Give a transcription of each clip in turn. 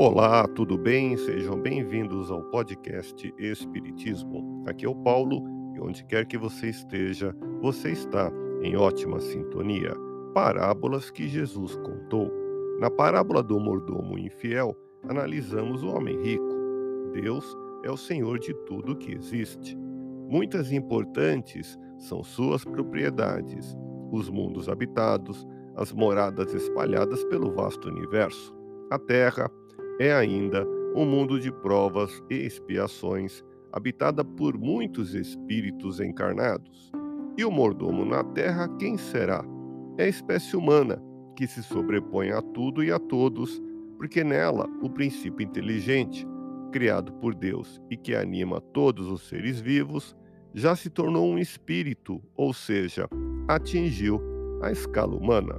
Olá, tudo bem? Sejam bem-vindos ao podcast Espiritismo. Aqui é o Paulo e onde quer que você esteja, você está em ótima sintonia. Parábolas que Jesus contou. Na parábola do mordomo infiel, analisamos o homem rico. Deus é o Senhor de tudo que existe. Muitas importantes são suas propriedades, os mundos habitados, as moradas espalhadas pelo vasto universo. A terra, é ainda um mundo de provas e expiações, habitada por muitos espíritos encarnados. E o mordomo na terra, quem será? É a espécie humana, que se sobrepõe a tudo e a todos, porque nela o princípio inteligente, criado por Deus e que anima todos os seres vivos, já se tornou um espírito, ou seja, atingiu a escala humana.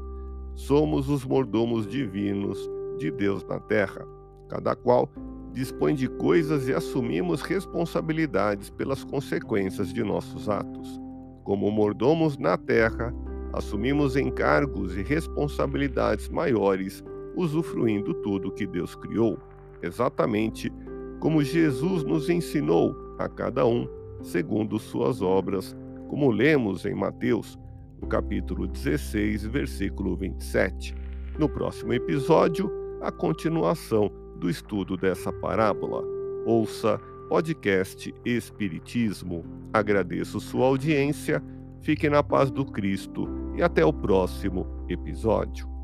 Somos os mordomos divinos de Deus na terra. Cada qual dispõe de coisas e assumimos responsabilidades pelas consequências de nossos atos. Como mordomos na terra, assumimos encargos e responsabilidades maiores, usufruindo tudo que Deus criou, exatamente como Jesus nos ensinou a cada um, segundo suas obras, como lemos em Mateus, no capítulo 16, versículo 27. No próximo episódio, a continuação do estudo dessa parábola. Ouça podcast Espiritismo. Agradeço sua audiência, fique na paz do Cristo e até o próximo episódio.